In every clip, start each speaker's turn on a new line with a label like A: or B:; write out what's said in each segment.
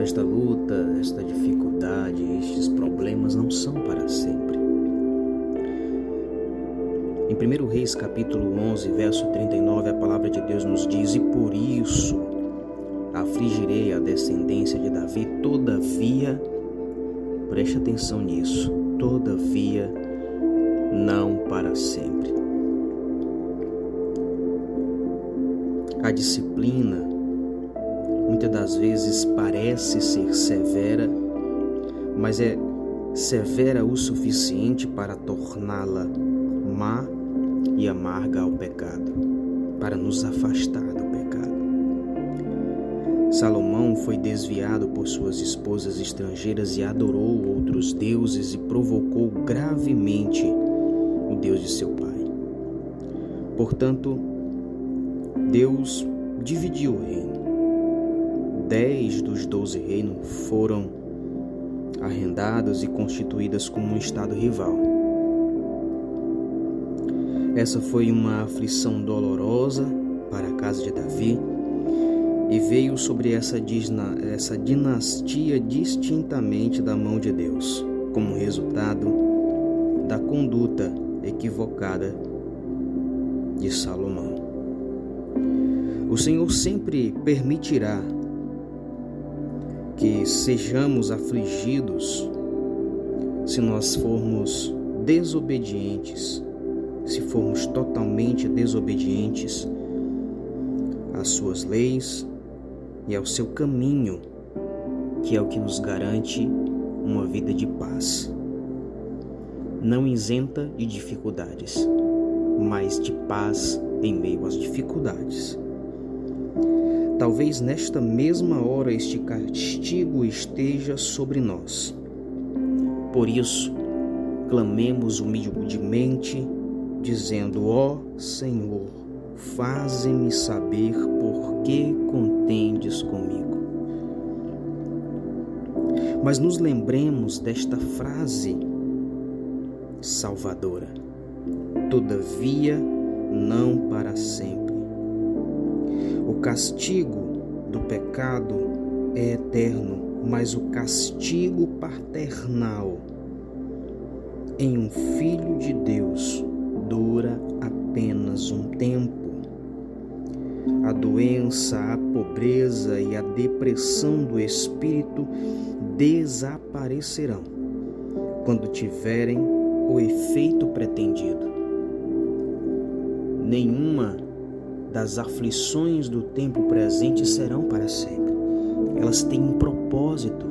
A: Esta luta, esta dificuldade, estes problemas não são para sempre. Em 1 Reis capítulo 11, verso 39, a palavra de Deus nos diz: E por isso afligirei a descendência de Davi, todavia, preste atenção nisso, todavia, não para sempre. A disciplina muitas das vezes parece ser severa, mas é severa o suficiente para torná-la má e amarga ao pecado, para nos afastar do pecado. Salomão foi desviado por suas esposas estrangeiras e adorou outros deuses e provocou gravemente o Deus de seu pai. Portanto, Deus dividiu o reino. Dez dos doze reinos foram arrendados e constituídas como um estado rival. Essa foi uma aflição dolorosa para a casa de Davi e veio sobre essa, essa dinastia distintamente da mão de Deus, como resultado da conduta equivocada de Salomão. O Senhor sempre permitirá que sejamos afligidos se nós formos desobedientes, se formos totalmente desobedientes às suas leis e ao seu caminho, que é o que nos garante uma vida de paz. Não isenta de dificuldades, mas de paz em meio às dificuldades. Talvez nesta mesma hora este castigo esteja sobre nós. Por isso, clamemos humildemente, dizendo: Ó Senhor, faze-me saber por que contendes comigo. Mas nos lembremos desta frase salvadora: Todavia, não para sempre castigo do pecado é eterno, mas o castigo paternal em um filho de Deus dura apenas um tempo. A doença, a pobreza e a depressão do espírito desaparecerão quando tiverem o efeito pretendido. Nenhuma das aflições do tempo presente serão para sempre. Elas têm um propósito.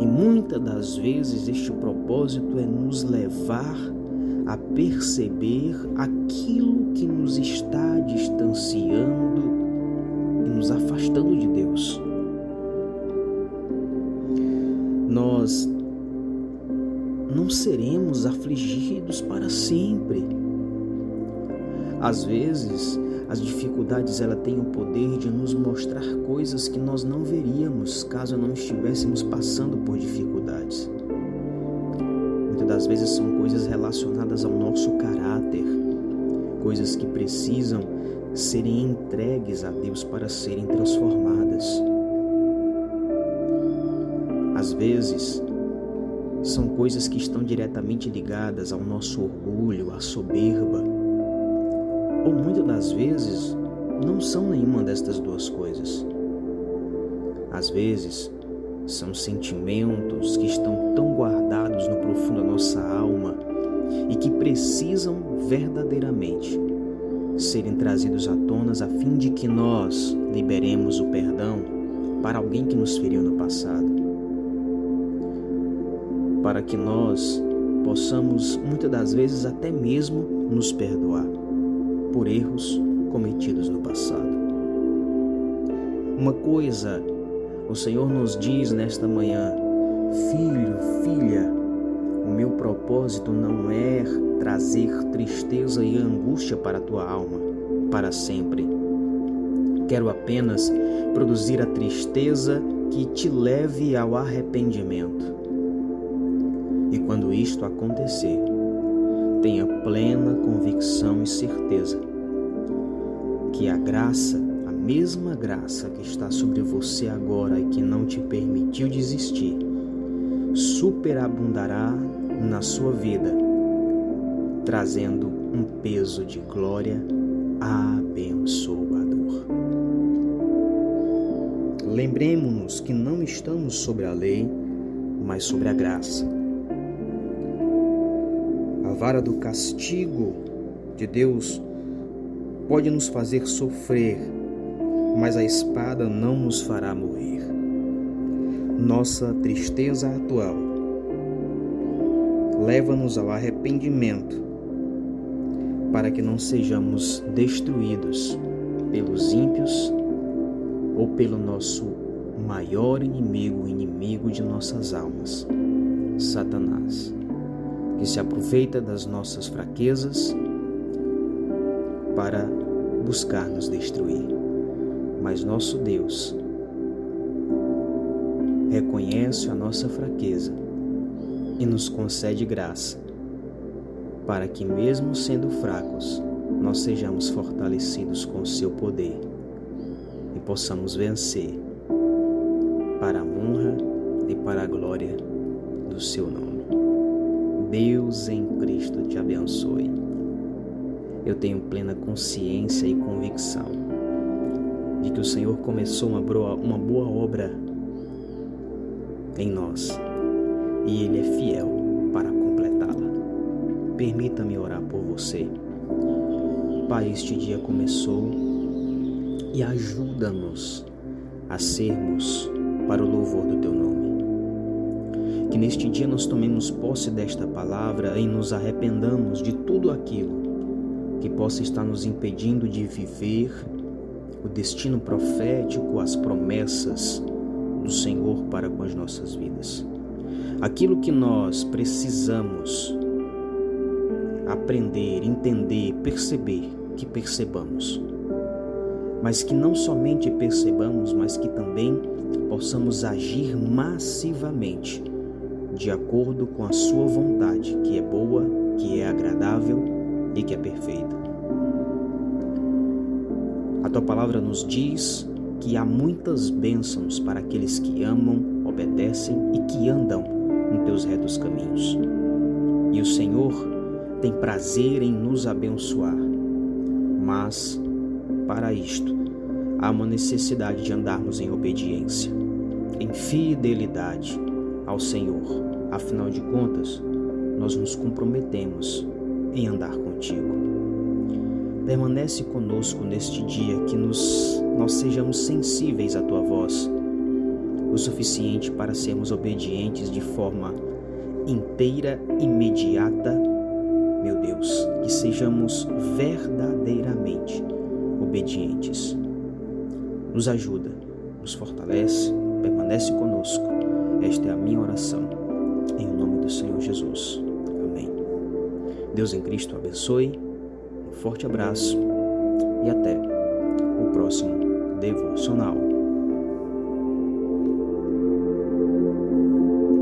A: E muitas das vezes este propósito é nos levar a perceber aquilo que nos está distanciando e nos afastando de Deus. Nós não seremos afligidos para sempre. Às vezes, as dificuldades ela têm o poder de nos mostrar coisas que nós não veríamos caso não estivéssemos passando por dificuldades. Muitas das vezes são coisas relacionadas ao nosso caráter, coisas que precisam serem entregues a Deus para serem transformadas. Às vezes, são coisas que estão diretamente ligadas ao nosso orgulho, à soberba, ou muitas das vezes não são nenhuma destas duas coisas. Às vezes, são sentimentos que estão tão guardados no profundo da nossa alma e que precisam verdadeiramente serem trazidos à tona a fim de que nós liberemos o perdão para alguém que nos feriu no passado. Para que nós possamos, muitas das vezes, até mesmo nos perdoar por erros cometidos no passado. Uma coisa o Senhor nos diz nesta manhã: Filho, filha, o meu propósito não é trazer tristeza e angústia para a tua alma para sempre. Quero apenas produzir a tristeza que te leve ao arrependimento. E quando isto acontecer, tenha plena convicção e certeza que a graça, a mesma graça que está sobre você agora e que não te permitiu desistir, superabundará na sua vida, trazendo um peso de glória abençoador. Lembremos-nos que não estamos sobre a lei, mas sobre a graça. Vara do castigo de Deus pode nos fazer sofrer, mas a espada não nos fará morrer. Nossa tristeza atual leva-nos ao arrependimento para que não sejamos destruídos pelos ímpios ou pelo nosso maior inimigo, inimigo de nossas almas, Satanás, que se aproveita das nossas fraquezas para buscar nos destruir. Mas nosso Deus reconhece a nossa fraqueza e nos concede graça, para que, mesmo sendo fracos, nós sejamos fortalecidos com o seu poder e possamos vencer para a honra e para a glória do seu nome. Deus em Cristo te abençoe eu tenho plena consciência e convicção de que o Senhor começou uma boa, uma boa obra em nós e Ele é fiel para completá-la. Permita-me orar por você. Pai, este dia começou e ajuda-nos a sermos para o louvor do Teu nome. Que neste dia nós tomemos posse desta palavra e nos arrependamos de tudo aquilo que possa estar nos impedindo de viver o destino profético, as promessas do Senhor para com as nossas vidas. Aquilo que nós precisamos aprender, entender, perceber, que percebamos. Mas que não somente percebamos, mas que também possamos agir massivamente de acordo com a Sua vontade, que é boa, que é agradável e que é perfeita. A tua palavra nos diz que há muitas bênçãos para aqueles que amam, obedecem e que andam em teus retos caminhos. E o Senhor tem prazer em nos abençoar. Mas, para isto, há uma necessidade de andarmos em obediência, em fidelidade ao Senhor. Afinal de contas, nós nos comprometemos em andar contigo. Permanece conosco neste dia que nos, nós sejamos sensíveis à tua voz, o suficiente para sermos obedientes de forma inteira, imediata, meu Deus, que sejamos verdadeiramente obedientes. Nos ajuda, nos fortalece, permanece conosco. Esta é a minha oração, em nome do Senhor Jesus. Deus em Cristo abençoe, um forte abraço e até o próximo devocional.